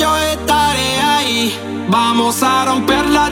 yo estaré ahí. Vamos a romper la